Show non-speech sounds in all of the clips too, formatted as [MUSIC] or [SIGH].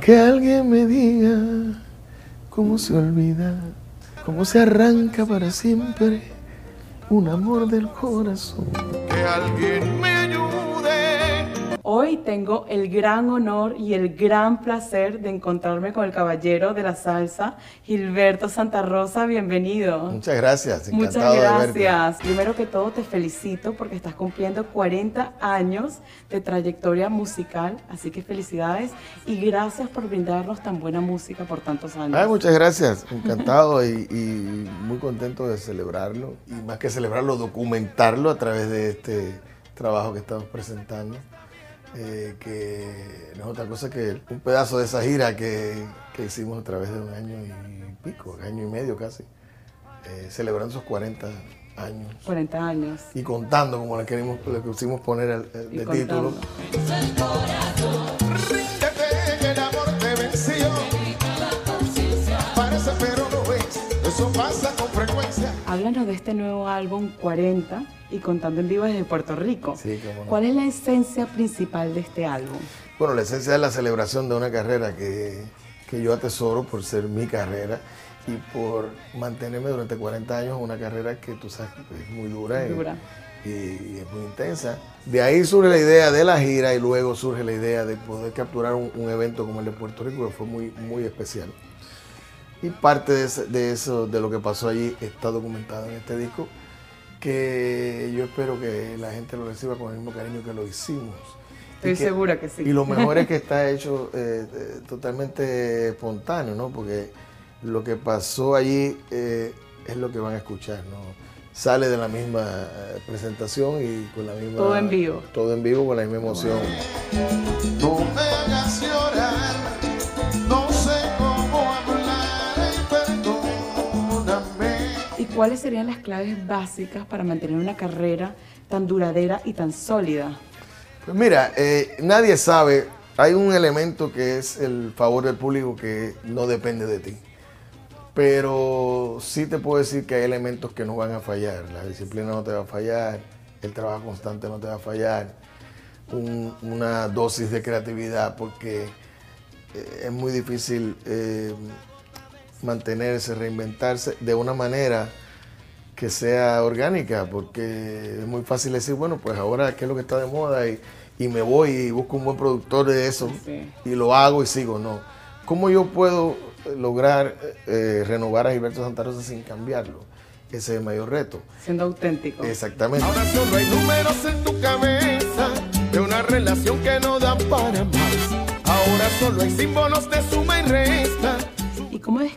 Que alguien me diga cómo se olvida, cómo se arranca para siempre un amor del corazón. Que alguien me Hoy tengo el gran honor y el gran placer de encontrarme con el caballero de la salsa, Gilberto Santa Rosa. Bienvenido. Muchas gracias. Muchas gracias. Primero que todo te felicito porque estás cumpliendo 40 años de trayectoria musical, así que felicidades y gracias por brindarnos tan buena música por tantos años. muchas gracias. Encantado y, y muy contento de celebrarlo y más que celebrarlo, documentarlo a través de este trabajo que estamos presentando. Eh, que no es otra cosa que un pedazo de esa gira que, hicimos a través de un año y pico, un año y medio casi, eh, celebrando esos 40 años. 40 años. Y contando, como le, queremos, le quisimos poner el, de título. Háblanos de este nuevo álbum 40 y contando en vivo desde Puerto Rico. ¿Cuál es la esencia principal de este álbum? Bueno, la esencia es la celebración de una carrera que, yo atesoro por ser mi carrera y por mantenerme durante 40 años una carrera que tú sabes es muy dura, Y, es muy intensa. De ahí surge la idea de la gira y luego surge la idea de poder capturar un, evento como el de Puerto Rico que fue muy, muy especial. Y parte de, eso, de lo que pasó allí, está documentado en este disco, que yo espero que la gente lo reciba con el mismo cariño que lo hicimos. Estoy segura que sí. Y lo mejor es que [LAUGHS] está hecho eh, eh, totalmente espontáneo, ¿no? Porque lo que pasó allí eh, es lo que van a escuchar, ¿no? Sale de la misma presentación y con la misma... Todo en vivo. Todo en vivo con la misma emoción. ¿Cuáles serían las claves básicas para mantener una carrera tan duradera y tan sólida? Pues mira, eh, nadie sabe, hay un elemento que es el favor del público que no depende de ti. Pero sí te puedo decir que hay elementos que no van a fallar. La disciplina no te va a fallar, el trabajo constante no te va a fallar, una dosis de creatividad, porque eh, es muy difícil eh, mantenerse, reinventarse de una manera que sea orgánica, porque es muy fácil decir, bueno, pues ahora qué es lo que está de moda y, me voy y busco un buen productor de eso y lo hago y sigo, no. ¿Cómo yo puedo lograr eh, renovar a Gilberto Santa Rosa sin cambiarlo? Ese es el mayor reto. Siendo auténtico. Exactamente. Ahora solo hay números en tu cabeza de una relación que no dan para más. Ahora solo hay símbolos de suma y resta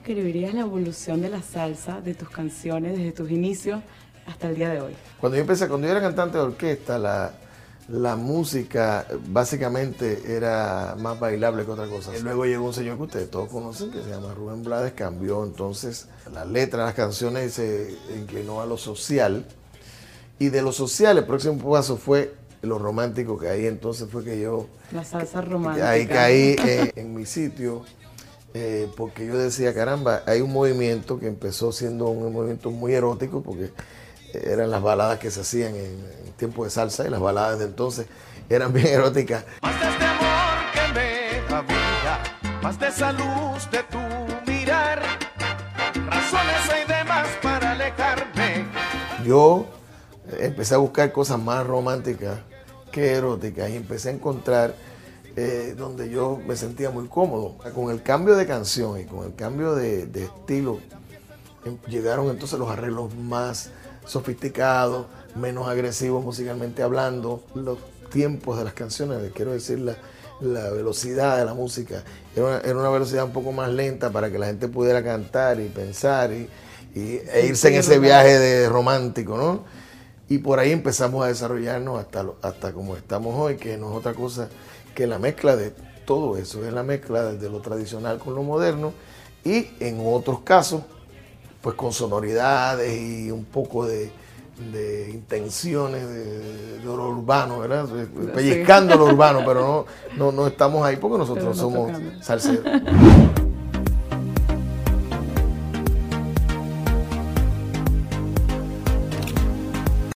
describirías la evolución de la salsa de tus canciones desde tus inicios hasta el día de hoy? Cuando yo empecé, cuando yo era cantante de orquesta, la, la música básicamente era más bailable que otra cosa. Y luego llegó un señor que ustedes todos conocen, que se llama Rubén Blades, cambió entonces la letra de las canciones se inclinó a lo social. Y de lo social, el próximo paso fue lo romántico, que ahí entonces fue que yo... La salsa romántica. Ahí caí en mi sitio eh, porque yo decía, caramba, hay un movimiento que empezó siendo un movimiento muy erótico, porque eran las baladas que se hacían en, tiempo de salsa y las baladas de entonces eran [LAUGHS] bien eróticas. Más de este amor que me da vida, más de esa luz de tu mirar, razones hay demás para alejarme. Yo empecé a buscar cosas más románticas que eróticas y empecé a encontrar eh, donde yo me sentía muy cómodo. Con el cambio de canción y con el cambio de, estilo, em, llegaron entonces los arreglos más sofisticados, menos agresivos musicalmente hablando, los tiempos de las canciones, quiero decir, la, velocidad de la música, era una, velocidad un poco más lenta para que la gente pudiera cantar y pensar y, e irse en ese viaje de romántico, ¿no? Y por ahí empezamos a desarrollarnos hasta, hasta como estamos hoy, que no es otra cosa que la mezcla de todo eso es la mezcla de lo tradicional con lo moderno y en otros casos, pues con sonoridades y un poco de, intenciones de, lo urbano, ¿verdad? Pellizcando lo urbano, pero no, no, no estamos ahí porque nosotros somos salseros.